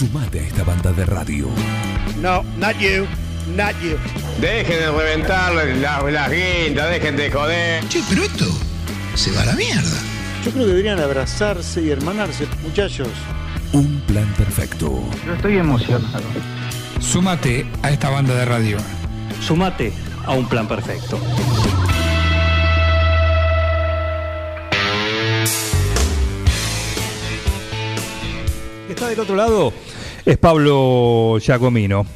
Sumate a esta banda de radio. No, not you, not you. Dejen de reventar las, las guindas, dejen de joder. Che, pero esto se va a la mierda. Yo creo que deberían abrazarse y hermanarse, muchachos. Un plan perfecto. Yo estoy emocionado. Súmate a esta banda de radio. Sumate a un plan perfecto. Está del otro lado es Pablo Giacomino.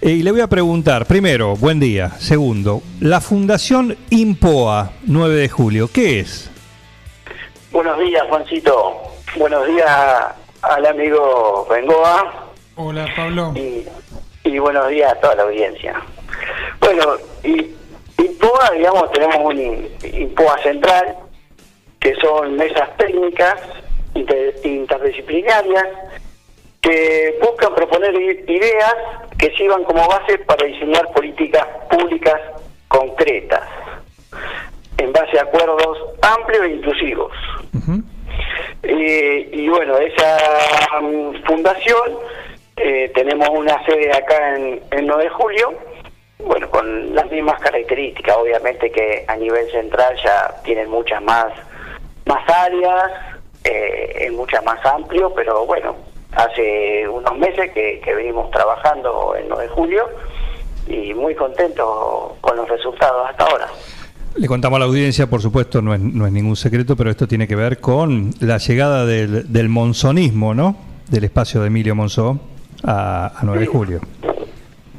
Eh, y le voy a preguntar, primero, buen día. Segundo, la Fundación IMPOA 9 de julio, ¿qué es? Buenos días, Juancito. Buenos días al amigo Bengoa. Hola, Pablo. Y, y buenos días a toda la audiencia. Bueno, y, IMPOA, digamos, tenemos un IMPOA central, que son mesas técnicas inter- interdisciplinarias que buscan proponer ideas que sirvan como base para diseñar políticas públicas concretas en base a acuerdos amplios e inclusivos. Eh, y bueno, esa mm, fundación, eh, tenemos una sede acá en, en 9 de julio, bueno, con las mismas características, obviamente que a nivel central ya tienen muchas más, más áreas, eh, es mucha más amplio, pero bueno, hace unos meses que, que venimos trabajando en 9 de julio y muy contentos con los resultados hasta ahora. Le contamos a la audiencia, por supuesto, no es, no es ningún secreto, pero esto tiene que ver con la llegada del, del monzonismo, ¿no? Del espacio de Emilio Monzó a, a 9 de julio.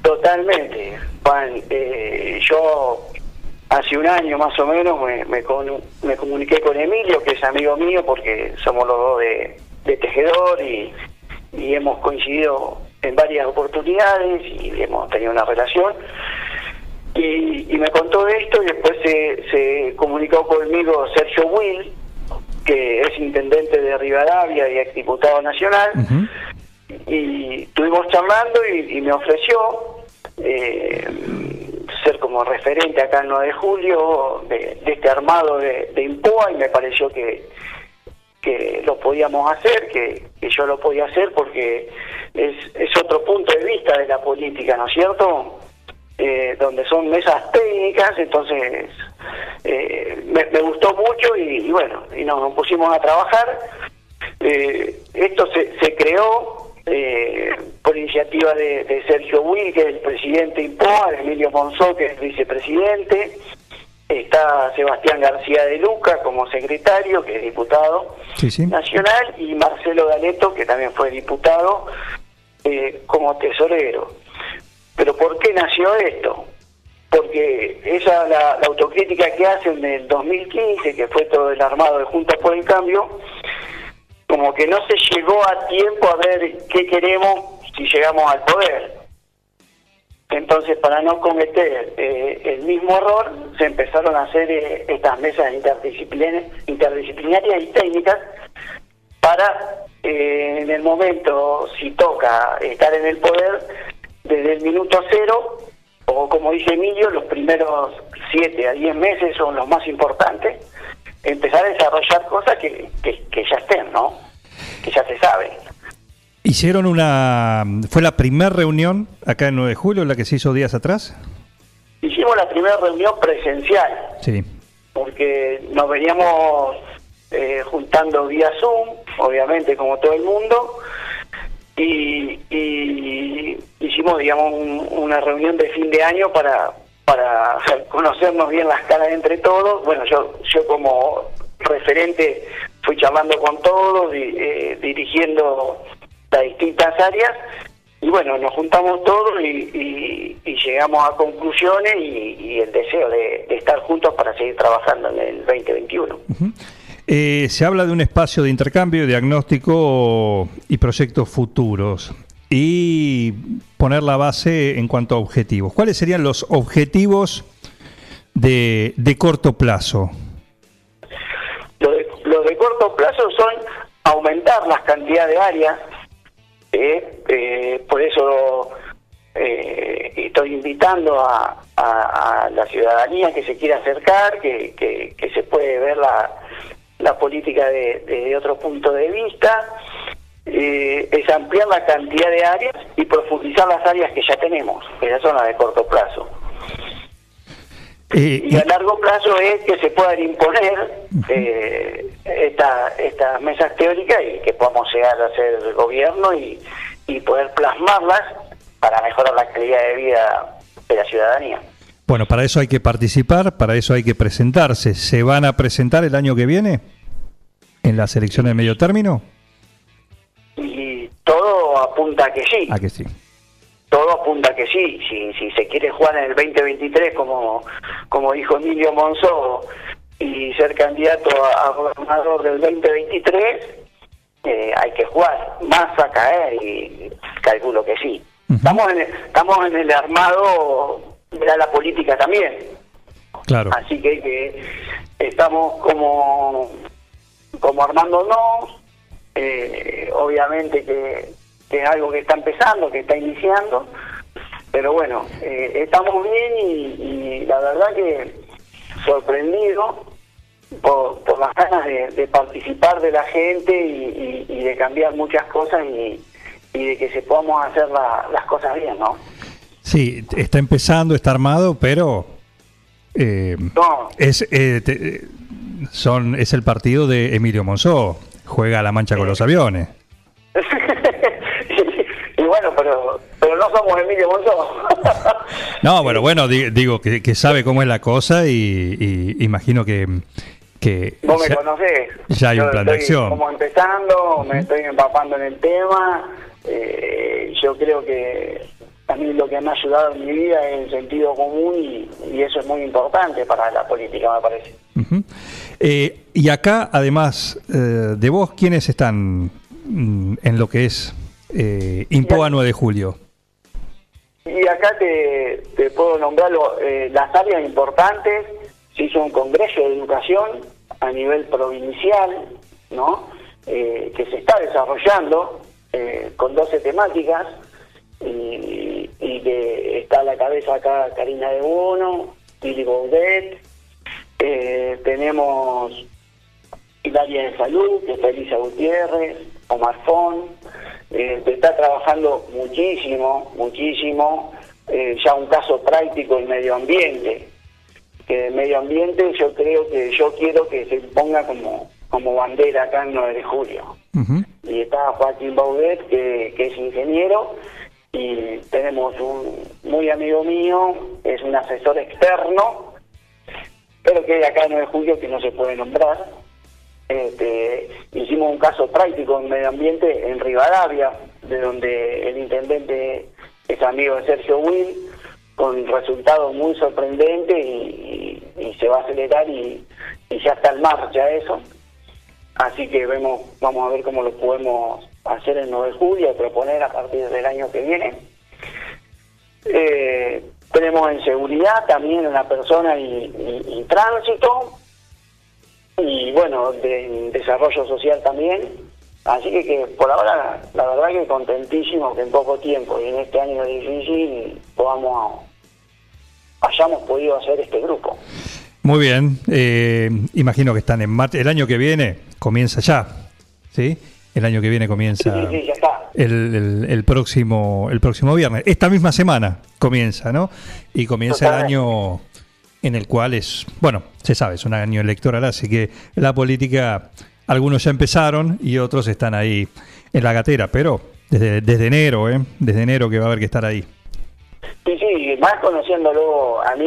Totalmente, Juan. Eh, yo hace un año más o menos me, me, con- me comuniqué con Emilio, que es amigo mío, porque somos los dos de, de tejedor y, y hemos coincidido en varias oportunidades y hemos tenido una relación. Y, y me contó de esto y después se, se comunicó conmigo Sergio Will, que es intendente de Rivadavia y exdiputado nacional y estuvimos charlando y, y me ofreció eh, ser como referente acá en 9 de julio de, de este armado de, de IMPOA y me pareció que, que lo podíamos hacer, que, que yo lo podía hacer porque es, otro punto de vista de la política, ¿no es cierto? Eh, donde son mesas técnicas, entonces eh, me, gustó mucho y, bueno, y nos pusimos a trabajar. Eh, esto se, se creó por iniciativa de, Sergio Will, que es el presidente IMPOA, de Emilio Monzó, que es el vicepresidente, está Sebastián García de Luca como secretario, que es diputado Sí, sí. nacional, y Marcelo Galeto, que también fue diputado, eh, como tesorero. Pero ¿por qué nació esto? Porque esa la, la autocrítica que hacen en el 2015, que fue todo el armado de Juntos por el Cambio, como que no se llegó a tiempo a ver qué queremos si llegamos al poder. Entonces, para no cometer eh, el mismo error, se empezaron a hacer eh, estas mesas interdisciplina- interdisciplinarias y técnicas para, eh, en el momento, si toca estar en el poder, desde el minuto cero, o como dice Emilio, los primeros siete a diez meses son los más importantes, empezar a desarrollar cosas que, que ya estén, ¿no? Que ya se saben. Hicieron una... ¿Fue la primera reunión acá en 9 de julio, la que se hizo días atrás? Hicimos la primera reunión presencial, Sí. porque nos veníamos eh, juntando vía Zoom, obviamente como todo el mundo, y, y hicimos, digamos, un- una reunión de fin de año para para conocernos bien las caras entre todos. Bueno, yo yo como referente fui charlando con todos, y, eh, dirigiendo las distintas áreas, y bueno, nos juntamos todos y, y- y llegamos a conclusiones y, y el deseo de, de estar juntos para seguir trabajando en el 2021. Eh, se habla de un espacio de intercambio, diagnóstico y proyectos futuros y poner la base en cuanto a objetivos. ¿Cuáles serían los objetivos de, de corto plazo? Los de, los de corto plazo son aumentar las cantidades de áreas, eh, eh, por eso eh, estoy invitando a, la ciudadanía que se quiera acercar, que, que- que se puede ver la, política de- desde otro punto de vista. eh, es ampliar la cantidad de áreas y profundizar las áreas que ya tenemos, que ya son las de corto plazo. Eh, Y a largo plazo es que se puedan imponer eh, esta- estas mesas teóricas y que podamos llegar a ser gobierno y, y poder plasmarlas para mejorar la calidad de vida de la ciudadanía. bueno, para eso hay que participar, para eso hay que presentarse. ¿Se van a presentar el año que viene en las elecciones de medio término? Y todo apunta a que sí. ¿A que sí? Todo apunta que sí. Si, si se quiere jugar en el 2023, como, como dijo Emilio Monzó, y ser candidato a, a gobernador del 2023, eh, hay que jugar. Más a caer, y calculo que sí. Estamos, en el, estamos en el armado de la política también. Claro. Así que, que estamos como, como armándonos, eh, obviamente que, que es algo que está empezando, que está iniciando, pero bueno, eh, estamos bien y, y la verdad que sorprendido por, por las ganas de, de participar de la gente y, y- y de cambiar muchas cosas y, de que se podamos hacer la- las cosas bien, ¿no? Sí, está empezando, está armado, pero eh, No, es eh, te- eh, son es el partido de Emilio Monzó. Juega a la mancha con los aviones. Pero pero no somos Emilio Monzó. No, bueno, bueno, di- digo que, que sabe cómo es la cosa y, y imagino que, que Vos me ya- conocés. ya hay un Yo plan de acción. Como empezando, me estoy empapando en el tema. Eh, yo creo que a mí lo que me ha ayudado en mi vida es el sentido común y, y eso es muy importante para la política, me parece. Eh, y acá, además eh, de vos, ¿quiénes están mm, en lo que es eh, Impoa 9 de julio? Y acá te, te puedo nombrar lo- eh, las áreas importantes. Se hizo un congreso de educación a nivel provincial, ¿no? Eh, que se está desarrollando eh, con 12 temáticas y, y que está a la cabeza acá Karina de Bono, Lili Baudet, eh, tenemos el área de salud, que está Elisa Gutiérrez, Omar Fon, eh, se está trabajando muchísimo, muchísimo, eh, ya un caso práctico en medio ambiente, que el medio ambiente yo creo que yo quiero que se ponga como, como bandera acá en 9 de julio. Y está Joaquín Baudet, que, que es ingeniero, y tenemos un muy amigo mío, es un asesor externo, pero que hay acá en 9 de julio que no se puede nombrar. Este, hicimos un caso práctico en medio ambiente en Rivadavia, de donde el intendente es amigo de Sergio Will, con resultados muy sorprendentes y, se va a acelerar y, ya está en marcha eso. Así que vemos, vamos a ver cómo lo podemos hacer en 9 de julio, proponer a partir del año que viene. Eh, tenemos en seguridad también una persona y tránsito y bueno, de desarrollo social también. Así que, que por ahora, la verdad que contentísimo que en poco tiempo y en este año difícil podamos, hayamos podido hacer este grupo. Muy bien, eh, imagino que están en marcha. El año que viene comienza ya, ¿sí? El año que viene comienza sí, sí, ya está. el, el- el próximo el próximo viernes. Esta misma semana comienza, ¿no? Y comienza el año en el cual es, bueno, se sabe, es un año electoral, así que la política, algunos ya empezaron y otros están ahí en la gatera, pero desde, enero, ¿eh? Desde enero que va a haber que estar ahí. Sí, sí, más conociéndolo a mí,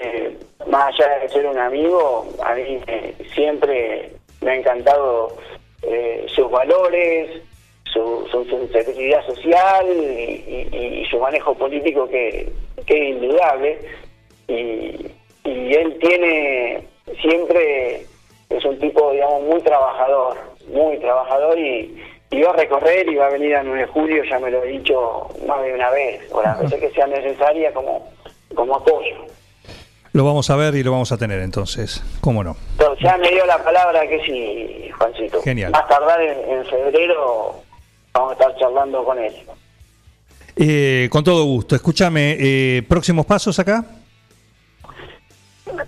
que más allá de ser un amigo, a mí siempre me ha encantado eh, sus valores, su, su sensibilidad social y, y- y su manejo político que, que es indudable. Y, y él tiene siempre, es un tipo, digamos, muy trabajador, muy trabajador y, y va a recorrer y va a venir a 9 de julio, ya me lo he dicho más de una vez, o las veces que sea necesaria como, como apoyo. Lo vamos a ver y lo vamos a tener entonces, ¿cómo no? Entonces, ya me dio la palabra que sí, Juancito. Genial. Más tardar en, en febrero vamos a estar charlando con él. Eh, con todo gusto. Escúchame, eh, próximos pasos acá.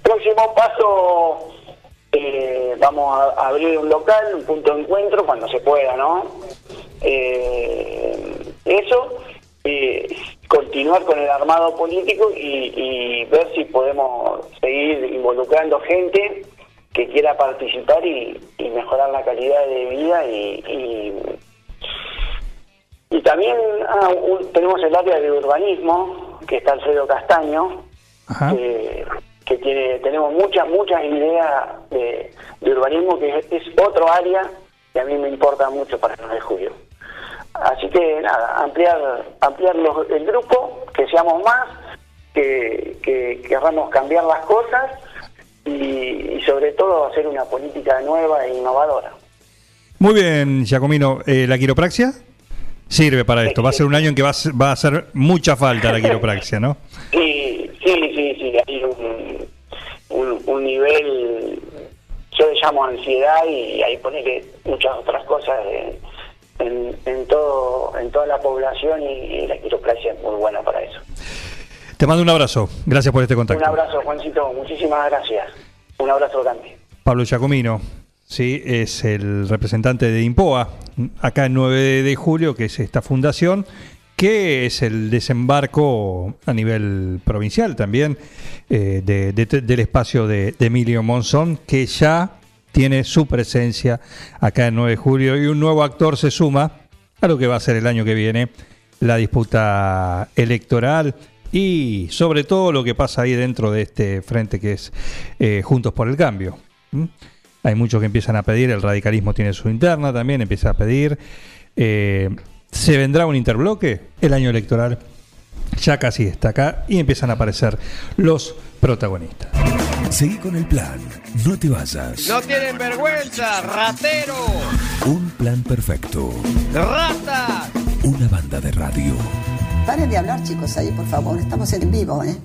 Próximo paso, eh, vamos a abrir un local, un punto de encuentro cuando se pueda, ¿no? eh, eso, eh, continuar con el armado político y, y ver si podemos seguir involucrando gente que quiera participar y, y mejorar la calidad de vida y, y, y también ah, un- tenemos el área de urbanismo que está Alfredo Castaño Ajá. que, que tiene tenemos muchas muchas ideas de, de urbanismo que es, es otro área que a mí me importa mucho para el 9 de julio así que nada ampliar ampliar los- el grupo que seamos más que, que querramos cambiar las cosas y, y sobre todo hacer una política nueva e innovadora Muy bien, Giacomino. Eh, ¿La quiropraxia? Sirve para esto. Va a ser un año en que va a, ser- va a hacer mucha falta la quiropraxia, ¿no? Sí, sí, sí, sí, nivel, yo le llamo ansiedad y ahí pone que muchas otras cosas eh, en, en todo en toda la población y, la quiropraxia es muy buena para eso. Te mando un abrazo. Gracias por este contacto. Un abrazo, Juancito, muchísimas gracias. Un abrazo grande. Pablo Giacomino, sí, es el representante de IMPOA, acá en 9 de julio, que es esta fundación, que es el desembarco a nivel provincial también eh, de- de- del espacio de, Emilio Monzón, que ya tiene su presencia acá en 9 de julio y un nuevo actor se suma a lo que va a ser el año que viene, la disputa electoral y sobre todo lo que pasa ahí dentro de este frente que es eh, Juntos por el Cambio. Hay muchos que empiezan a pedir, el radicalismo tiene su interna también, empieza a pedir. eh, ¿Se vendrá un interbloque? El año electoral ya casi está acá y empiezan a aparecer los protagonistas. Seguí con el plan. No te vayas. No tienen vergüenza, ratero, Un plan perfecto. rata. Una banda de radio. Paren de hablar, chicos, ahí, por favor. Estamos en vivo, ¿eh?